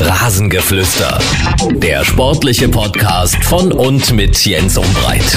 Rasengeflüster. Der sportliche Podcast von und mit Jens Umbreit.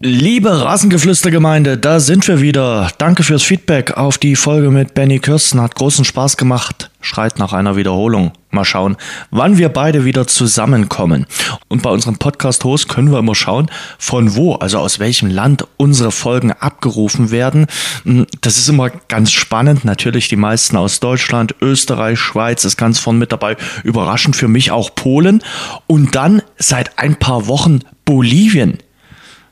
Liebe Rasengeflüstergemeinde, da sind wir wieder. Danke fürs Feedback auf die Folge mit Benny Kirsten. Hat großen Spaß gemacht. Schreit nach einer Wiederholung. Mal schauen, wann wir beide wieder zusammenkommen. Und bei unserem Podcast-Host können wir immer schauen, von wo, also aus welchem Land unsere Folgen abgerufen werden. Hm, das ist immer ganz spannend. Natürlich die meisten aus Deutschland, Österreich, Schweiz ist ganz vorn mit dabei. Überraschend für mich auch Polen. Und dann seit ein paar Wochen Bolivien.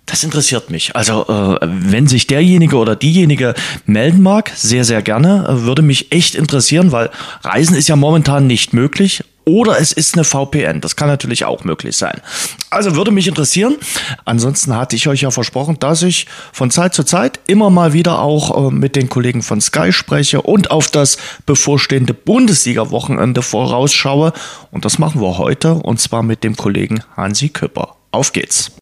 Das interessiert mich. Also äh, wenn sich derjenige oder diejenige melden mag, sehr, sehr gerne. Äh, würde mich echt interessieren, weil Reisen ist ja momentan nicht möglich. Oder es ist eine VPN. Das kann natürlich auch möglich sein. Also würde mich interessieren. Ansonsten hatte ich euch ja versprochen, dass ich von Zeit zu Zeit immer mal wieder auch äh, mit den Kollegen von Sky spreche und auf das bevorstehende Bundesliga-Wochenende vorausschaue. Und das machen wir heute und zwar mit dem Kollegen Hansi Küpper. Auf geht's.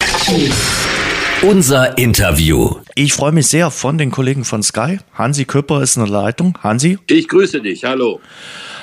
Unser Interview. Ich freue mich sehr von den Kollegen von Sky. Hansi Köpper ist in der Leitung. Hansi. Ich grüße dich. Hallo.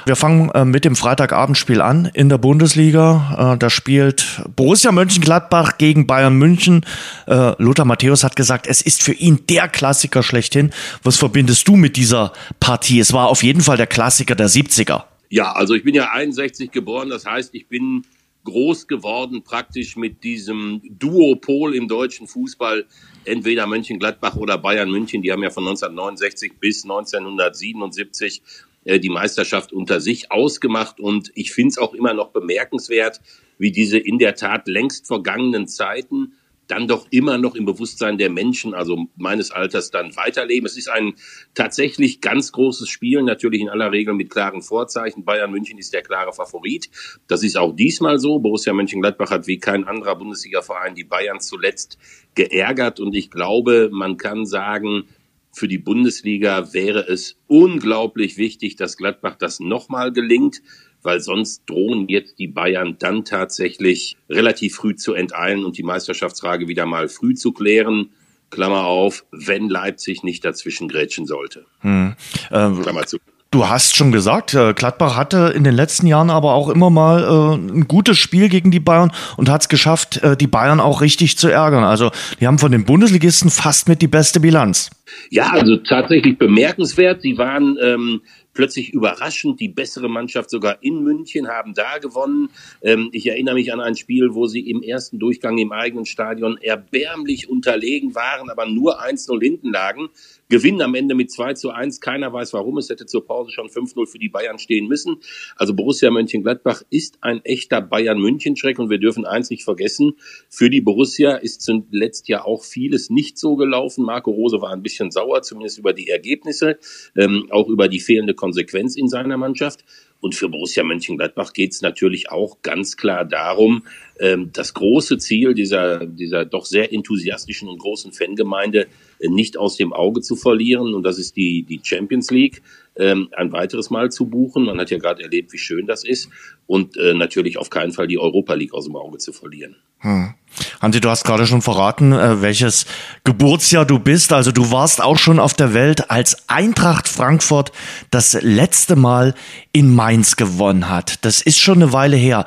Wir fangen äh, mit dem Freitagabendspiel an in der Bundesliga. Äh, da spielt Borussia Mönchengladbach gegen Bayern München. Äh, Lothar Matthäus hat gesagt, es ist für ihn der Klassiker schlechthin. Was verbindest du mit dieser Partie? Es war auf jeden Fall der Klassiker der 70er. Ja, also ich bin ja 61 geboren. Das heißt, ich bin groß geworden praktisch mit diesem Duopol im deutschen Fußball, entweder Mönchengladbach oder Bayern München. Die haben ja von 1969 bis 1977 äh, die Meisterschaft unter sich ausgemacht. Und ich finde es auch immer noch bemerkenswert, wie diese in der Tat längst vergangenen Zeiten dann doch immer noch im Bewusstsein der Menschen, also meines Alters, dann weiterleben. Es ist ein tatsächlich ganz großes Spiel, natürlich in aller Regel mit klaren Vorzeichen. Bayern München ist der klare Favorit. Das ist auch diesmal so. Borussia Mönchengladbach hat wie kein anderer Bundesliga-Verein die Bayern zuletzt geärgert. Und ich glaube, man kann sagen, für die Bundesliga wäre es unglaublich wichtig, dass Gladbach das nochmal gelingt weil sonst drohen jetzt die Bayern dann tatsächlich relativ früh zu enteilen und die Meisterschaftsfrage wieder mal früh zu klären. Klammer auf, wenn Leipzig nicht dazwischen grätschen sollte. Hm. Ähm, Klammer zu. Du hast schon gesagt, äh, Gladbach hatte in den letzten Jahren aber auch immer mal äh, ein gutes Spiel gegen die Bayern und hat es geschafft, äh, die Bayern auch richtig zu ärgern. Also die haben von den Bundesligisten fast mit die beste Bilanz. Ja, also tatsächlich bemerkenswert. Sie waren ähm, plötzlich überraschend die bessere Mannschaft sogar in München, haben da gewonnen. Ähm, ich erinnere mich an ein Spiel, wo sie im ersten Durchgang im eigenen Stadion erbärmlich unterlegen waren, aber nur 1-0 hinten lagen. Gewinnen am Ende mit 2 zu 1. Keiner weiß warum. Es hätte zur Pause schon 5-0 für die Bayern stehen müssen. Also Borussia Mönchengladbach ist ein echter Bayern-München-Schreck und wir dürfen eins nicht vergessen. Für die Borussia ist zuletzt ja auch vieles nicht so gelaufen. Marco Rose war ein bisschen sauer, zumindest über die Ergebnisse, ähm, auch über die fehlende Konsequenz in seiner Mannschaft. Und für Borussia Mönchengladbach geht es natürlich auch ganz klar darum, ähm, das große Ziel dieser, dieser doch sehr enthusiastischen und großen Fangemeinde äh, nicht aus dem Auge zu verlieren. Und das ist die, die Champions League ähm, ein weiteres Mal zu buchen. Man hat ja gerade erlebt, wie schön das ist. Und äh, natürlich auf keinen Fall die Europa League aus dem Auge zu verlieren. Hm. Hansi, du hast gerade schon verraten, äh, welches Geburtsjahr du bist. Also du warst auch schon auf der Welt, als Eintracht Frankfurt das letzte Mal in Mainz gewonnen hat. Das ist schon eine Weile her.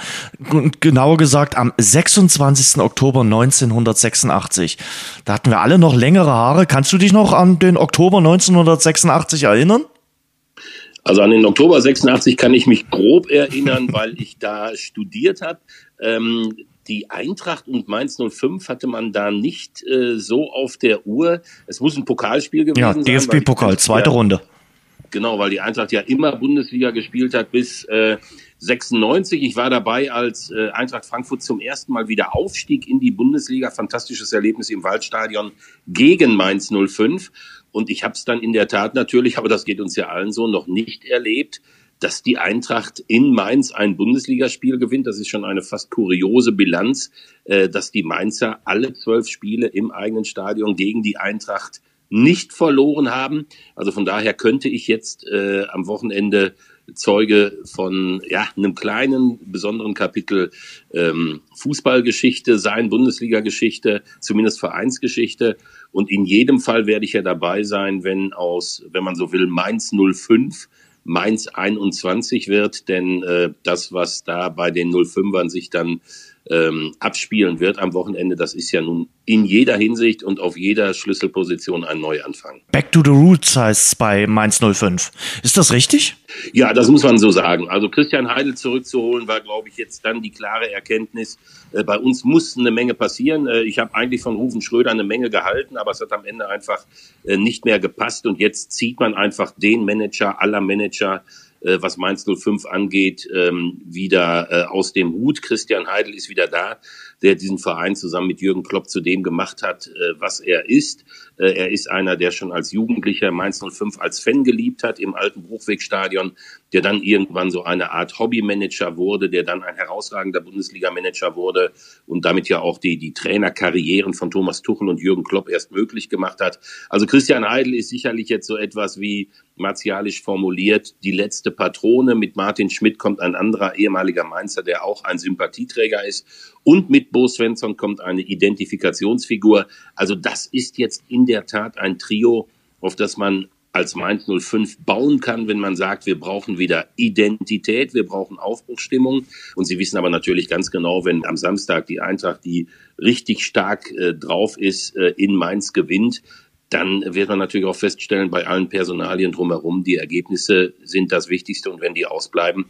Genauer gesagt am 26. Oktober 1986. Da hatten wir alle noch längere Haare. Kannst du dich noch an den Oktober 1986 erinnern? Also an den Oktober 86 kann ich mich grob erinnern, weil ich da studiert habe. Ähm, die Eintracht und Mainz 05 hatte man da nicht äh, so auf der Uhr. Es muss ein Pokalspiel gewesen ja, sein. Ja, DFB-Pokal, zweite Runde. Genau, weil die Eintracht ja immer Bundesliga gespielt hat bis äh, 96. Ich war dabei, als äh, Eintracht Frankfurt zum ersten Mal wieder aufstieg in die Bundesliga. Fantastisches Erlebnis im Waldstadion gegen Mainz 05. Und ich habe es dann in der Tat natürlich, aber das geht uns ja allen so, noch nicht erlebt, dass die Eintracht in Mainz ein Bundesligaspiel gewinnt. Das ist schon eine fast kuriose Bilanz, äh, dass die Mainzer alle zwölf Spiele im eigenen Stadion gegen die Eintracht nicht verloren haben. Also von daher könnte ich jetzt äh, am Wochenende Zeuge von ja, einem kleinen, besonderen Kapitel ähm, Fußballgeschichte sein, Bundesliga-Geschichte, zumindest Vereinsgeschichte. Und in jedem Fall werde ich ja dabei sein, wenn aus, wenn man so will, Mainz 05 Mainz 21 wird, denn äh, das, was da bei den 05ern sich dann ähm, abspielen wird am Wochenende, das ist ja nun in jeder Hinsicht und auf jeder Schlüsselposition ein Neuanfang. Back to the Roots heißt es bei Mainz 05. Ist das richtig? Ja, das muss man so sagen. Also Christian Heidel zurückzuholen, war, glaube ich, jetzt dann die klare Erkenntnis. Äh, bei uns muss eine Menge passieren. Äh, ich habe eigentlich von Rufen Schröder eine Menge gehalten, aber es hat am Ende einfach äh, nicht mehr gepasst. Und jetzt zieht man einfach den Manager aller Manager äh, was Mainz 05 angeht, ähm, wieder äh, aus dem Hut. Christian Heidel ist wieder da, der diesen Verein zusammen mit Jürgen Klopp zu dem gemacht hat, äh, was er ist. Äh, er ist einer, der schon als Jugendlicher Mainz 05 als Fan geliebt hat im alten Bruchwegstadion, der dann irgendwann so eine Art Hobbymanager wurde, der dann ein herausragender Bundesliga-Manager wurde und damit ja auch die, die Trainerkarrieren von Thomas Tuchel und Jürgen Klopp erst möglich gemacht hat. Also Christian Heidel ist sicherlich jetzt so etwas wie martialisch formuliert die letzte Patrone. Mit Martin Schmidt kommt ein anderer ehemaliger Mainzer, der auch ein Sympathieträger ist. Und mit Bo Svensson kommt eine Identifikationsfigur. Also das ist jetzt in der Tat ein Trio, auf das man als Mainz 05 bauen kann, wenn man sagt, wir brauchen wieder Identität, wir brauchen Aufbruchstimmung. Und Sie wissen aber natürlich ganz genau, wenn am Samstag die Eintracht, die richtig stark äh, drauf ist, äh, in Mainz gewinnt, dann wird man natürlich auch feststellen, bei allen Personalien drumherum, die Ergebnisse sind das Wichtigste und wenn die ausbleiben,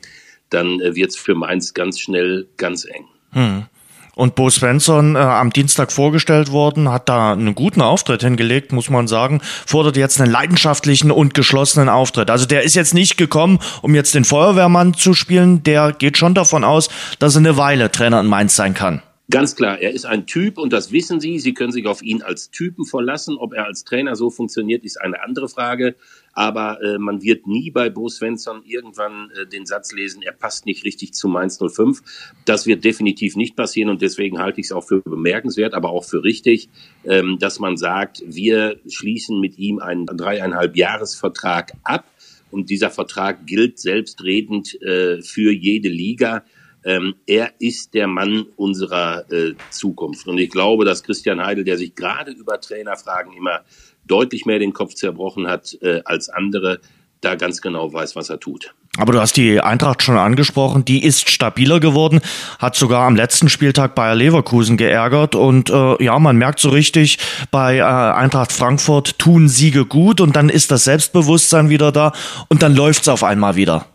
dann äh, wird es für Mainz ganz schnell ganz eng. Hm. Und Bo Svensson äh, am Dienstag vorgestellt worden, hat da einen guten Auftritt hingelegt, muss man sagen, fordert jetzt einen leidenschaftlichen und geschlossenen Auftritt. Also der ist jetzt nicht gekommen, um jetzt den Feuerwehrmann zu spielen, der geht schon davon aus, dass er eine Weile Trainer in Mainz sein kann. Ganz klar, er ist ein Typ und das wissen Sie. Sie können sich auf ihn als Typen verlassen. Ob er als Trainer so funktioniert, ist eine andere Frage. Aber äh, man wird nie bei Bo Svensson irgendwann äh, den Satz lesen, er passt nicht richtig zu Mainz 05. Das wird definitiv nicht passieren und deswegen halte ich es auch für bemerkenswert, aber auch für richtig, ähm, dass man sagt, wir schließen mit ihm einen dreieinhalb Jahresvertrag ab und dieser Vertrag gilt selbstredend äh, für jede Liga ähm, er ist der Mann unserer äh, Zukunft. Und ich glaube, dass Christian Heidel, der sich gerade über Trainerfragen immer deutlich mehr den Kopf zerbrochen hat äh, als andere, da ganz genau weiß, was er tut. Aber du hast die Eintracht schon angesprochen, die ist stabiler geworden, hat sogar am letzten Spieltag Bayer Leverkusen geärgert und äh, ja, man merkt so richtig, bei äh, Eintracht Frankfurt tun Siege gut und dann ist das Selbstbewusstsein wieder da und dann läuft's auf einmal wieder.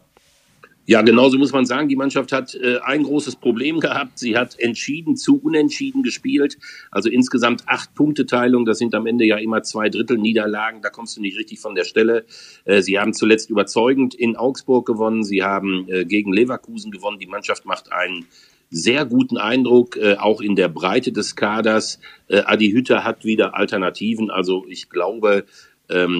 Ja, genauso muss man sagen, die Mannschaft hat äh, ein großes Problem gehabt. Sie hat entschieden zu unentschieden gespielt. Also insgesamt acht Punkteteilung. Das sind am Ende ja immer zwei Drittel Niederlagen. Da kommst du nicht richtig von der Stelle. Äh, sie haben zuletzt überzeugend in Augsburg gewonnen. Sie haben äh, gegen Leverkusen gewonnen. Die Mannschaft macht einen sehr guten Eindruck, äh, auch in der Breite des Kaders. Äh, Adi Hütter hat wieder Alternativen. Also ich glaube,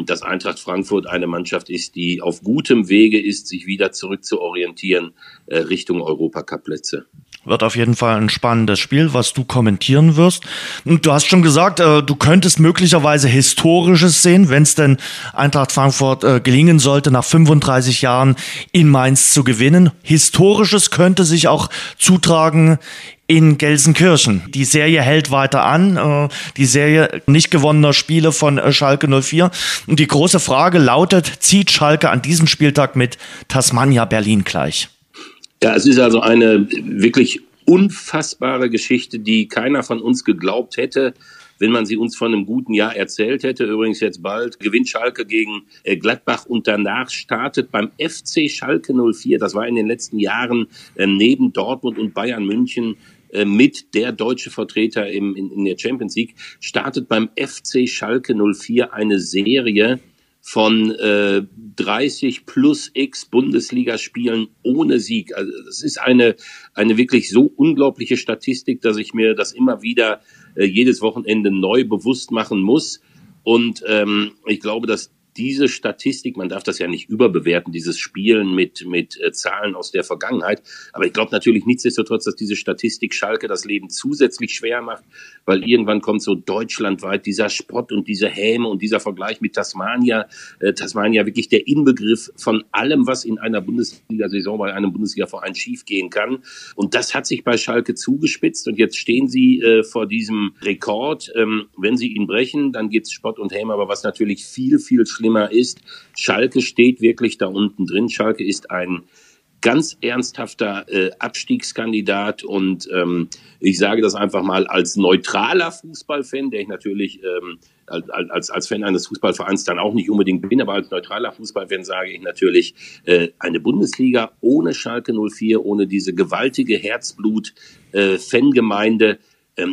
dass Eintracht Frankfurt eine Mannschaft ist, die auf gutem Wege ist, sich wieder zurück zu orientieren äh, Richtung Europacup-Plätze. Wird auf jeden Fall ein spannendes Spiel, was du kommentieren wirst. Und du hast schon gesagt, äh, du könntest möglicherweise Historisches sehen, wenn es denn Eintracht Frankfurt äh, gelingen sollte, nach 35 Jahren in Mainz zu gewinnen. Historisches könnte sich auch zutragen in Gelsenkirchen. Die Serie hält weiter an, äh, die Serie nicht gewonnener Spiele von äh, Schalke 04. Und die große Frage lautet, zieht Schalke an diesem Spieltag mit Tasmania Berlin gleich? Ja, es ist also eine wirklich unfassbare Geschichte, die keiner von uns geglaubt hätte, wenn man sie uns von einem guten Jahr erzählt hätte. Übrigens jetzt bald gewinnt Schalke gegen äh, Gladbach und danach startet beim FC Schalke 04, das war in den letzten Jahren neben Dortmund und Bayern München äh, mit der deutsche Vertreter im, in, in der Champions League, startet beim FC Schalke 04 eine Serie von äh, 30 plus X Bundesligaspielen ohne Sieg. Also das ist eine, eine wirklich so unglaubliche Statistik, dass ich mir das immer wieder äh, jedes Wochenende neu bewusst machen muss. Und ähm, ich glaube, dass diese Statistik, man darf das ja nicht überbewerten, dieses Spielen mit, mit äh, Zahlen aus der Vergangenheit. Aber ich glaube natürlich nichtsdestotrotz, dass diese Statistik Schalke das Leben zusätzlich schwer macht, weil irgendwann kommt so deutschlandweit dieser Spott und diese Häme und dieser Vergleich mit Tasmania. Äh, Tasmania wirklich der Inbegriff von allem, was in einer Bundesliga-Saison bei einem Bundesliga-Verein schiefgehen kann. Und das hat sich bei Schalke zugespitzt und jetzt stehen sie äh, vor diesem Rekord. Ähm, wenn sie ihn brechen, dann gibt's Spott und Häme, aber was natürlich viel, viel schlimmer ist, Schalke steht wirklich da unten drin. Schalke ist ein ganz ernsthafter äh, Abstiegskandidat und ähm, ich sage das einfach mal als neutraler Fußballfan, der ich natürlich ähm, als, als Fan eines Fußballvereins dann auch nicht unbedingt bin, aber als neutraler Fußballfan sage ich natürlich, äh, eine Bundesliga ohne Schalke 04, ohne diese gewaltige Herzblut-Fangemeinde, äh,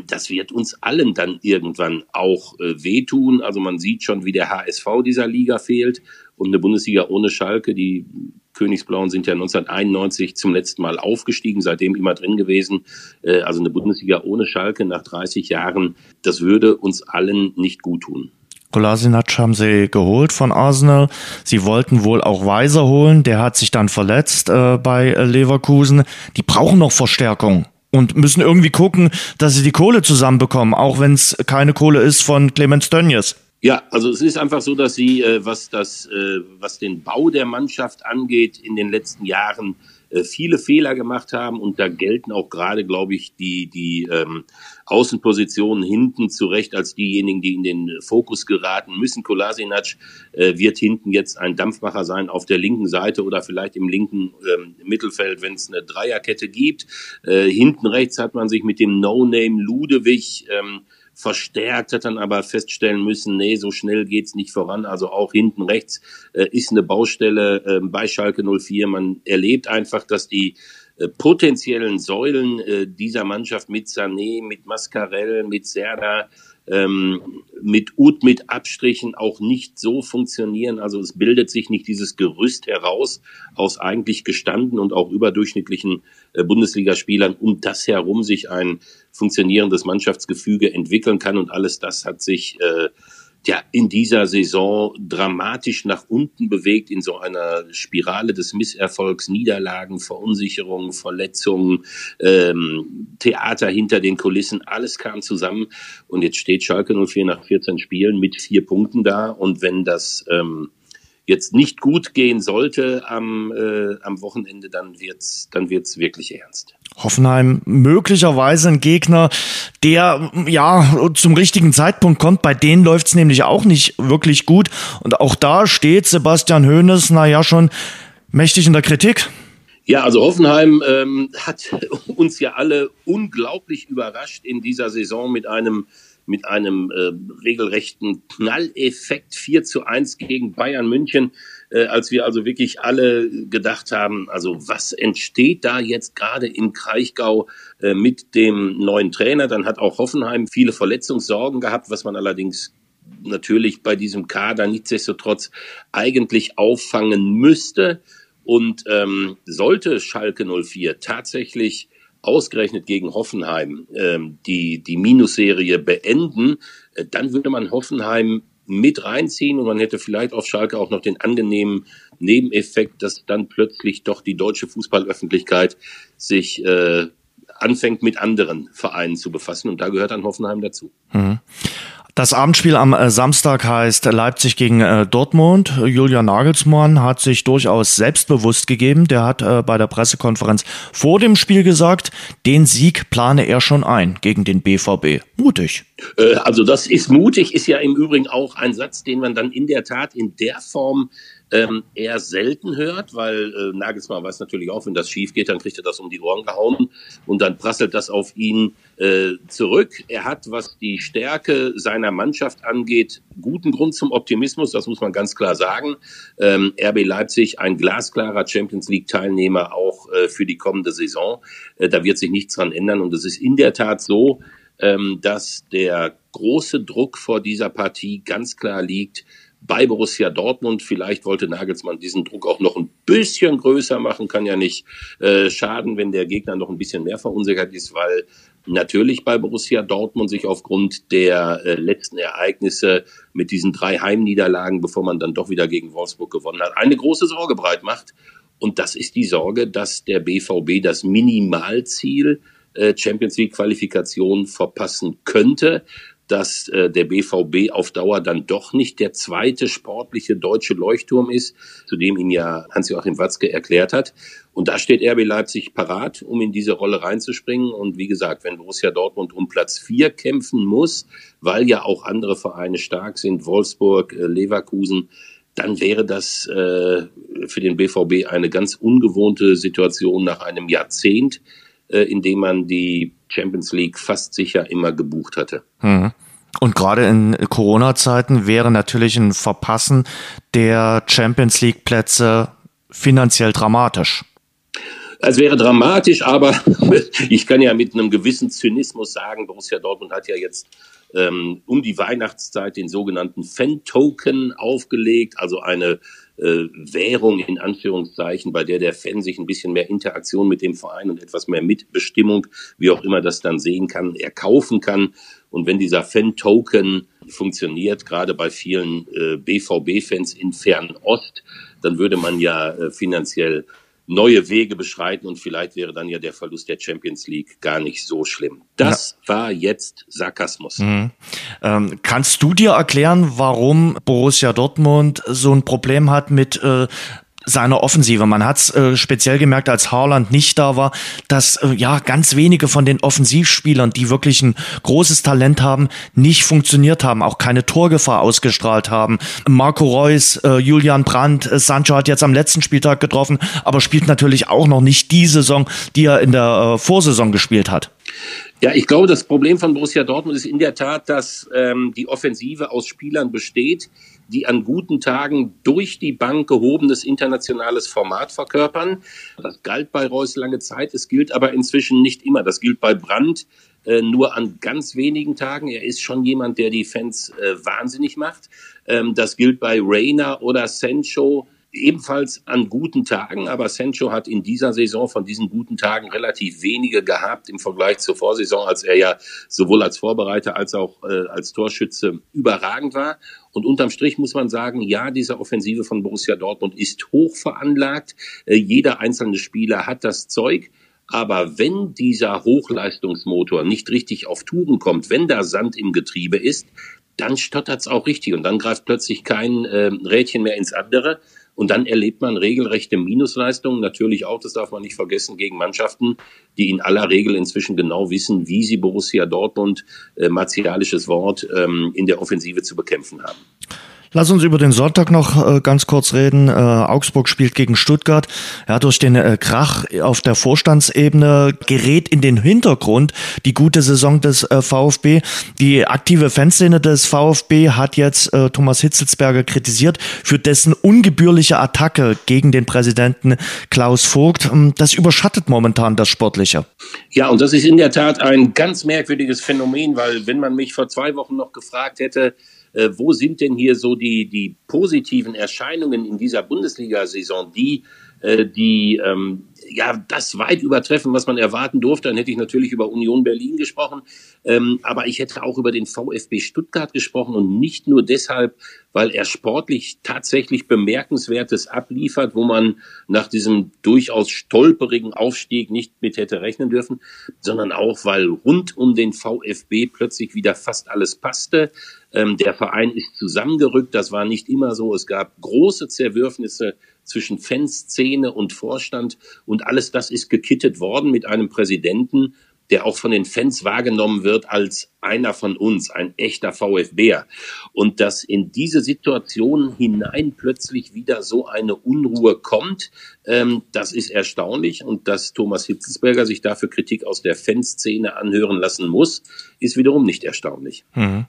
das wird uns allen dann irgendwann auch äh, wehtun. Also man sieht schon, wie der HSV dieser Liga fehlt und eine Bundesliga ohne Schalke, die Königsblauen sind ja 1991 zum letzten Mal aufgestiegen, seitdem immer drin gewesen. Äh, also eine Bundesliga ohne Schalke nach 30 Jahren, das würde uns allen nicht gut tun. Kolasinac haben sie geholt von Arsenal. Sie wollten wohl auch Weiser holen. Der hat sich dann verletzt äh, bei Leverkusen. Die brauchen noch Verstärkung und müssen irgendwie gucken, dass sie die Kohle zusammenbekommen, auch wenn es keine Kohle ist von Clemens Tönnies. Ja, also es ist einfach so, dass sie, äh, was das, äh, was den Bau der Mannschaft angeht, in den letzten Jahren äh, viele Fehler gemacht haben und da gelten auch gerade, glaube ich, die die ähm, Außenpositionen hinten zurecht als diejenigen, die in den Fokus geraten müssen. Kolasinac äh, wird hinten jetzt ein Dampfmacher sein auf der linken Seite oder vielleicht im linken ähm, Mittelfeld, wenn es eine Dreierkette gibt. Äh, hinten rechts hat man sich mit dem No-Name Ludewig ähm, verstärkt, hat dann aber feststellen müssen, nee, so schnell geht's nicht voran. Also auch hinten rechts äh, ist eine Baustelle äh, bei Schalke 04. Man erlebt einfach, dass die äh, potenziellen Säulen äh, dieser Mannschaft mit Sané, mit Mascarell, mit Serda, ähm, mit Ut mit Abstrichen auch nicht so funktionieren. Also es bildet sich nicht dieses Gerüst heraus aus eigentlich gestanden und auch überdurchschnittlichen äh, Bundesligaspielern, um das herum sich ein funktionierendes Mannschaftsgefüge entwickeln kann. Und alles das hat sich äh, ja in dieser Saison dramatisch nach unten bewegt in so einer Spirale des Misserfolgs, Niederlagen, Verunsicherungen, Verletzungen, ähm, Theater hinter den Kulissen, alles kam zusammen. Und jetzt steht Schalke 04 nach 14 Spielen mit vier Punkten da. Und wenn das ähm, jetzt nicht gut gehen sollte am, äh, am Wochenende, dann wird's, dann wird's wirklich ernst. Hoffenheim möglicherweise ein Gegner, der ja zum richtigen Zeitpunkt kommt. Bei denen läuft's nämlich auch nicht wirklich gut. Und auch da steht Sebastian Hoeneß, naja, schon mächtig in der Kritik. Ja, also Hoffenheim ähm, hat uns ja alle unglaublich überrascht in dieser Saison mit einem mit einem äh, regelrechten Knalleffekt 4 zu 1 gegen Bayern München, äh, als wir also wirklich alle gedacht haben, also was entsteht da jetzt gerade in Kraichgau äh, mit dem neuen Trainer? Dann hat auch Hoffenheim viele Verletzungssorgen gehabt, was man allerdings natürlich bei diesem Kader nichtsdestotrotz eigentlich auffangen müsste. Und ähm, sollte Schalke 04 tatsächlich ausgerechnet gegen Hoffenheim ähm, die, die Minusserie beenden, äh, dann würde man Hoffenheim mit reinziehen und man hätte vielleicht auf Schalke auch noch den angenehmen Nebeneffekt, dass dann plötzlich doch die deutsche Fußballöffentlichkeit sich äh, anfängt mit anderen Vereinen zu befassen und da gehört dann Hoffenheim dazu. Mhm. Das Abendspiel am äh, Samstag heißt Leipzig gegen äh, Dortmund. Julian Nagelsmann hat sich durchaus selbstbewusst gegeben. Der hat äh, bei der Pressekonferenz vor dem Spiel gesagt, den Sieg plane er schon ein gegen den BVB. Mutig. Also das ist mutig, ist ja im Übrigen auch ein Satz, den man dann in der Tat in der Form ähm, eher selten hört, weil äh, Nagelsmann weiß natürlich auch, wenn das schief geht, dann kriegt er das um die Ohren gehauen und dann prasselt das auf ihn äh, zurück. Er hat, was die Stärke seiner Mannschaft angeht, guten Grund zum Optimismus, das muss man ganz klar sagen. Ähm, RB Leipzig, ein glasklarer Champions League-Teilnehmer auch äh, für die kommende Saison. Äh, da wird sich nichts dran ändern und es ist in der Tat so, ähm, dass der große Druck vor dieser Partie ganz klar liegt bei Borussia Dortmund. Vielleicht wollte Nagelsmann diesen Druck auch noch ein bisschen größer machen, kann ja nicht äh, schaden, wenn der Gegner noch ein bisschen mehr verunsichert ist, weil natürlich bei Borussia Dortmund sich aufgrund der äh, letzten Ereignisse mit diesen drei Heimniederlagen, bevor man dann doch wieder gegen Wolfsburg gewonnen hat, eine große Sorge breit macht. Und das ist die Sorge, dass der BVB das Minimalziel äh, Champions League Qualifikation verpassen könnte dass äh, der BVB auf Dauer dann doch nicht der zweite sportliche deutsche Leuchtturm ist, zu dem ihn ja Hans-Joachim Watzke erklärt hat. Und da steht RB Leipzig parat, um in diese Rolle reinzuspringen. Und wie gesagt, wenn Borussia Dortmund um Platz vier kämpfen muss, weil ja auch andere Vereine stark sind, Wolfsburg, äh, Leverkusen, dann wäre das äh, für den BVB eine ganz ungewohnte Situation nach einem Jahrzehnt, äh, in dem man die Champions League fast sicher immer gebucht hatte. Mhm. Und gerade in Corona-Zeiten wäre natürlich ein Verpassen der Champions League-Plätze finanziell dramatisch. Es wäre dramatisch, aber ich kann ja mit einem gewissen Zynismus sagen, Borussia Dortmund hat ja jetzt ähm, um die Weihnachtszeit den sogenannten Fan-Token aufgelegt, also eine äh, Währung in Anführungszeichen, bei der der Fan sich ein bisschen mehr Interaktion mit dem Verein und etwas mehr Mitbestimmung, wie auch immer das dann sehen kann, erkaufen kann. Und wenn dieser Fan-Token funktioniert, gerade bei vielen äh, BVB-Fans in Fernost, dann würde man ja äh, finanziell neue Wege beschreiten und vielleicht wäre dann ja der Verlust der Champions League gar nicht so schlimm. Das ja. war jetzt Sarkasmus. Mhm. Ähm, kannst du dir erklären, warum Borussia Dortmund so ein Problem hat mit äh, seiner Offensive. Man hat es äh, speziell gemerkt, als Haaland nicht da war, dass äh, ja ganz wenige von den Offensivspielern, die wirklich ein großes Talent haben, nicht funktioniert haben, auch keine Torgefahr ausgestrahlt haben. Marco Reus, äh, Julian Brandt, äh, Sancho hat jetzt am letzten Spieltag getroffen, aber spielt natürlich auch noch nicht die Saison, die er in der äh, Vorsaison gespielt hat. Ja, ich glaube, das Problem von Borussia Dortmund ist in der Tat, dass ähm, die Offensive aus Spielern besteht, die an guten Tagen durch die Bank gehobenes internationales Format verkörpern. Das galt bei Reus lange Zeit, es gilt aber inzwischen nicht immer. Das gilt bei Brandt äh, nur an ganz wenigen Tagen. Er ist schon jemand, der die Fans äh, wahnsinnig macht. Ähm, das gilt bei Reina oder Sancho ebenfalls an guten Tagen, aber Sancho hat in dieser Saison von diesen guten Tagen relativ wenige gehabt im Vergleich zur Vorsaison, als er ja sowohl als Vorbereiter als auch äh, als Torschütze überragend war. Und unterm Strich muss man sagen, ja, diese Offensive von Borussia Dortmund ist hoch veranlagt. Äh, jeder einzelne Spieler hat das Zeug. Aber wenn dieser Hochleistungsmotor nicht richtig auf Touren kommt, wenn da Sand im Getriebe ist, dann stottert's auch richtig und dann greift plötzlich kein äh, Rädchen mehr ins andere. Und dann erlebt man regelrechte Minusleistungen, natürlich auch, das darf man nicht vergessen, gegen Mannschaften, die in aller Regel inzwischen genau wissen, wie sie Borussia Dortmund, äh, martialisches Wort, ähm, in der Offensive zu bekämpfen haben. Lass uns über den Sonntag noch äh, ganz kurz reden. Äh, Augsburg spielt gegen Stuttgart. Ja, durch den äh, Krach auf der Vorstandsebene gerät in den Hintergrund die gute Saison des äh, VfB. Die aktive Fanszene des VfB hat jetzt äh, Thomas Hitzelsberger kritisiert für dessen ungebührliche Attacke gegen den Präsidenten Klaus Vogt. Ähm, das überschattet momentan das Sportliche. Ja, und das ist in der Tat ein ganz merkwürdiges Phänomen, weil wenn man mich vor zwei Wochen noch gefragt hätte, äh, wo sind denn hier so die, die positiven Erscheinungen in dieser Bundesliga-Saison, die, äh, die ähm, ja das weit übertreffen, was man erwarten durfte. Dann hätte ich natürlich über Union Berlin gesprochen, ähm, aber ich hätte auch über den VfB Stuttgart gesprochen und nicht nur deshalb, weil er sportlich tatsächlich bemerkenswertes abliefert, wo man nach diesem durchaus stolperigen Aufstieg nicht mit hätte rechnen dürfen, sondern auch, weil rund um den VfB plötzlich wieder fast alles passte. Ähm, der Verein ist zusammengerückt, das war nicht immer so. Es gab große Zerwürfnisse zwischen Fanszene und Vorstand und alles das ist gekittet worden mit einem Präsidenten, der auch von den Fans wahrgenommen wird als einer von uns, ein echter VfBer. Und dass in diese Situation hinein plötzlich wieder so eine Unruhe kommt, ähm, das ist erstaunlich. Und dass Thomas Hitzelsberger sich dafür Kritik aus der Fanszene anhören lassen muss, ist wiederum nicht erstaunlich. Mhm.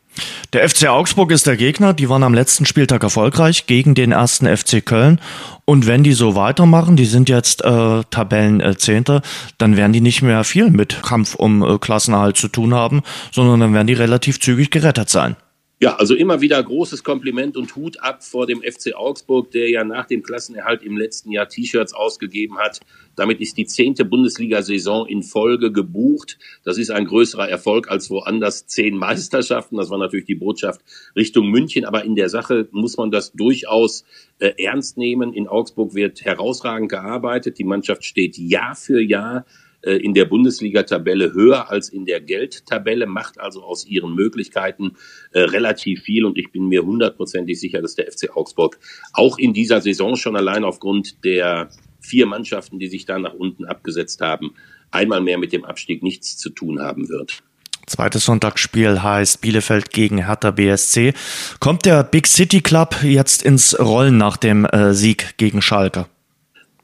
Der FC Augsburg ist der Gegner. Die waren am letzten Spieltag erfolgreich gegen den ersten FC Köln. Und wenn die so weitermachen, die sind jetzt äh, Tabellenzehnter, äh, dann werden die nicht mehr viel mit Kampf um äh, Klassenerhalt zu tun haben, sondern dann werden die relativ zügig gerettet sein. Ja, also immer wieder großes Kompliment und Hut ab vor dem FC Augsburg, der ja nach dem Klassenerhalt im letzten Jahr T-Shirts ausgegeben hat. Damit ist die zehnte Bundesliga-Saison in Folge gebucht. Das ist ein größerer Erfolg als woanders zehn Meisterschaften. Das war natürlich die Botschaft Richtung München. Aber in der Sache muss man das durchaus äh, ernst nehmen. In Augsburg wird herausragend gearbeitet. Die Mannschaft steht Jahr für Jahr in der Bundesliga-Tabelle höher als in der Geldtabelle, macht also aus ihren Möglichkeiten äh, relativ viel und ich bin mir hundertprozentig sicher, dass der FC Augsburg auch in dieser Saison schon allein aufgrund der vier Mannschaften, die sich da nach unten abgesetzt haben, einmal mehr mit dem Abstieg nichts zu tun haben wird. Zweites Sonntagsspiel heißt Bielefeld gegen Hertha BSC. Kommt der Big City Club jetzt ins Rollen nach dem äh, Sieg gegen Schalke?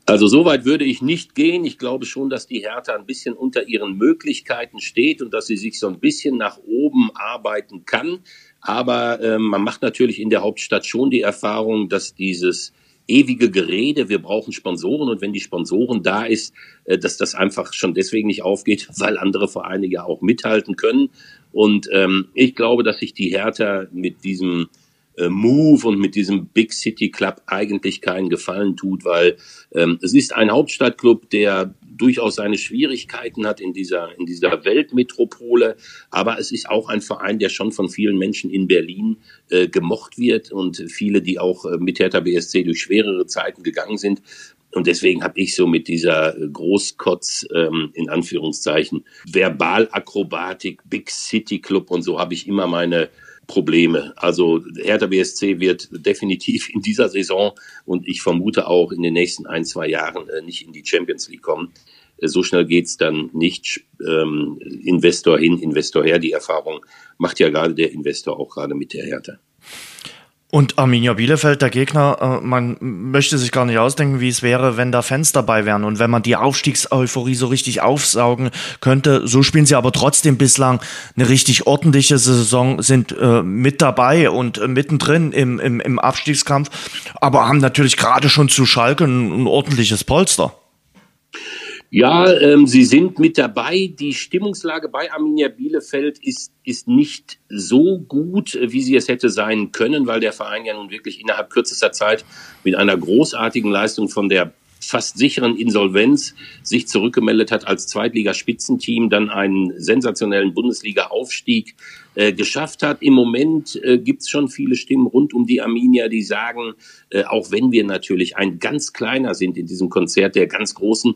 Also so weit würde ich nicht gehen. Ich glaube schon, dass die Hertha ein bisschen unter ihren Möglichkeiten steht und dass sie sich so ein bisschen nach oben arbeiten kann. Aber äh, man macht natürlich in der Hauptstadt schon die Erfahrung, dass dieses ewige Gerede, wir brauchen Sponsoren und wenn die Sponsoren da ist, äh, dass das einfach schon deswegen nicht aufgeht, weil andere Vereine ja auch mithalten können. Und ähm, ich glaube, dass sich die Hertha mit diesem äh, Move und mit diesem Big City Club eigentlich keinen Gefallen tut, weil ähm, es ist ein Hauptstadtclub, der durchaus seine Schwierigkeiten hat in dieser, in dieser Weltmetropole. Aber es ist auch ein Verein, der schon von vielen Menschen in Berlin äh, gemocht wird und viele, die auch äh, mit Hertha BSC durch schwerere Zeiten gegangen sind. Und deswegen habe ich so mit dieser Großkotz, ähm, in Anführungszeichen, Verbalakrobatik, Big City Club und so habe ich immer meine Probleme. Also Hertha BSC wird definitiv in dieser Saison und ich vermute auch in den nächsten ein, zwei Jahren äh, nicht in die Champions League kommen. Äh, so schnell geht's dann nicht. Ähm, Investor hin, Investor her. Die Erfahrung macht ja gerade der Investor auch gerade mit der Hertha. Und Arminia Bielefeld, der Gegner, äh, man möchte sich gar nicht ausdenken, wie es wäre, wenn da Fans dabei wären und wenn man die Aufstiegseuphorie so richtig aufsaugen könnte. So spielen sie aber trotzdem bislang eine richtig ordentliche Saison, sind äh, mit dabei und äh, mittendrin im, im, im Abstiegskampf, aber haben natürlich gerade schon zu Schalke ein, ein ordentliches Polster. Ja, ähm, sie sind mit dabei. Die Stimmungslage bei Arminia Bielefeld ist, ist nicht so gut, äh, wie sie es hätte sein können, weil der Verein ja nun wirklich innerhalb kürzester Zeit mit einer großartigen Leistung von der fast sicheren Insolvenz sich zurückgemeldet hat als Zweitligaspitzenteam, dann einen sensationellen Bundesliga-Aufstieg äh, geschafft hat. Im Moment äh, gibt es schon viele Stimmen rund um die Arminia, die sagen, äh, auch wenn wir natürlich ein ganz kleiner sind in diesem Konzert der ganz Großen,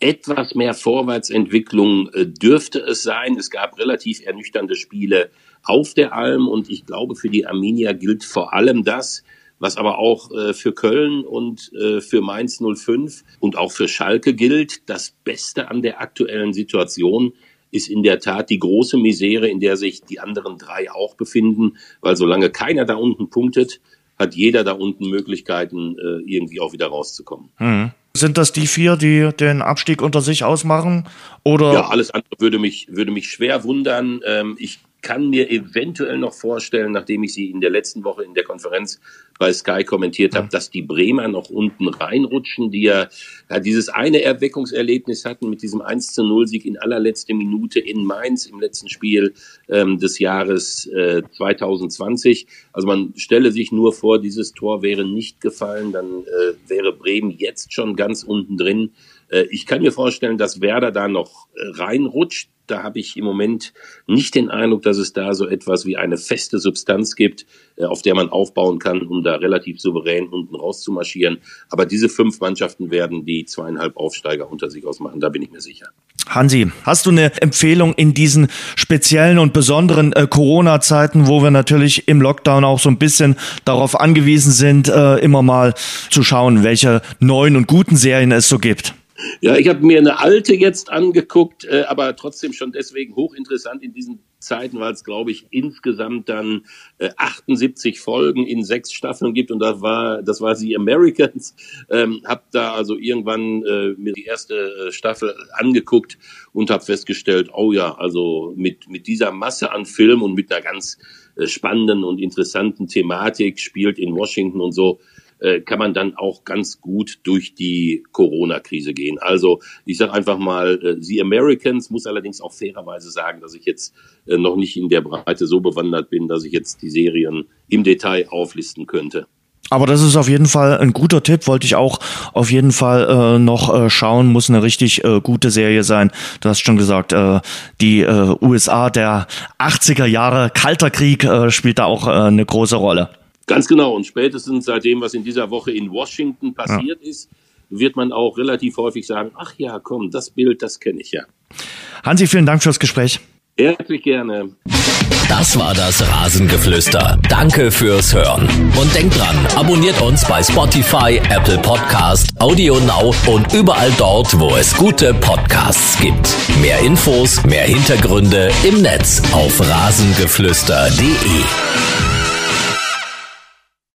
etwas mehr Vorwärtsentwicklung äh, dürfte es sein. Es gab relativ ernüchternde Spiele auf der Alm und ich glaube, für die Arminia gilt vor allem das, was aber auch äh, für Köln und äh, für Mainz 05 und auch für Schalke gilt. Das Beste an der aktuellen Situation ist in der Tat die große Misere, in der sich die anderen drei auch befinden, weil solange keiner da unten punktet, hat jeder da unten Möglichkeiten, irgendwie auch wieder rauszukommen. Mhm. Sind das die vier, die den Abstieg unter sich ausmachen? Oder? Ja, alles andere würde mich, würde mich schwer wundern. Ähm, ich kann mir eventuell noch vorstellen, nachdem ich sie in der letzten Woche in der Konferenz bei Sky kommentiert habe, dass die Bremer noch unten reinrutschen, die ja, ja dieses eine Erweckungserlebnis hatten mit diesem 1 zu 0 Sieg in allerletzter Minute in Mainz im letzten Spiel ähm, des Jahres äh, 2020. Also man stelle sich nur vor, dieses Tor wäre nicht gefallen, dann äh, wäre Bremen jetzt schon ganz unten drin. Äh, ich kann mir vorstellen, dass Werder da noch äh, reinrutscht da habe ich im Moment nicht den Eindruck, dass es da so etwas wie eine feste Substanz gibt, äh, auf der man aufbauen kann, um da relativ souverän unten rauszumarschieren. Aber diese fünf Mannschaften werden die zweieinhalb Aufsteiger unter sich ausmachen, da bin ich mir sicher. Hansi, hast du eine Empfehlung in diesen speziellen und besonderen äh, Corona-Zeiten, wo wir natürlich im Lockdown auch so ein bisschen darauf angewiesen sind, äh, immer mal zu schauen, welche neuen und guten Serien es so gibt? Ja, ich habe mir eine alte jetzt angeguckt, äh, aber trotzdem schon deswegen hochinteressant in diesen Zeiten, weil es, glaube ich, insgesamt dann äh, 78 Folgen in sechs Staffeln gibt und das war, das war The Americans. Ähm, hab da also irgendwann äh, mir die erste äh, Staffel angeguckt und habe festgestellt, oh ja, also mit, mit dieser Masse an Film und mit einer ganz äh, spannenden und interessanten Thematik spielt in Washington und so, äh, kann man dann auch ganz gut durch die Corona-Krise gehen. Also ich sage einfach mal, äh, The Americans muss allerdings auch fairerweise sagen, dass ich jetzt äh, noch nicht in der Breite so bewandert bin, dass ich jetzt die Serien im Detail auflisten könnte. Aber das ist auf jeden Fall ein guter Tipp, wollte ich auch auf jeden Fall äh, noch äh, schauen, muss eine richtig äh, gute Serie sein. Du hast schon gesagt, äh, die äh, USA der 80er Jahre, Kalter Krieg äh, spielt da auch äh, eine große Rolle. Ganz genau. Und spätestens seitdem, was in dieser Woche in Washington passiert ja. ist, wird man auch relativ häufig sagen, ach ja, komm, das Bild, das kenne ich ja. Hansi, vielen Dank fürs Gespräch. Herzlich gerne. Das war das Rasengeflüster. Danke fürs Hören. Und denkt dran, abonniert uns bei Spotify, Apple Podcast, Audio Now und überall dort, wo es gute Podcasts gibt. Mehr Infos, mehr Hintergründe im Netz auf rasengeflüster.de.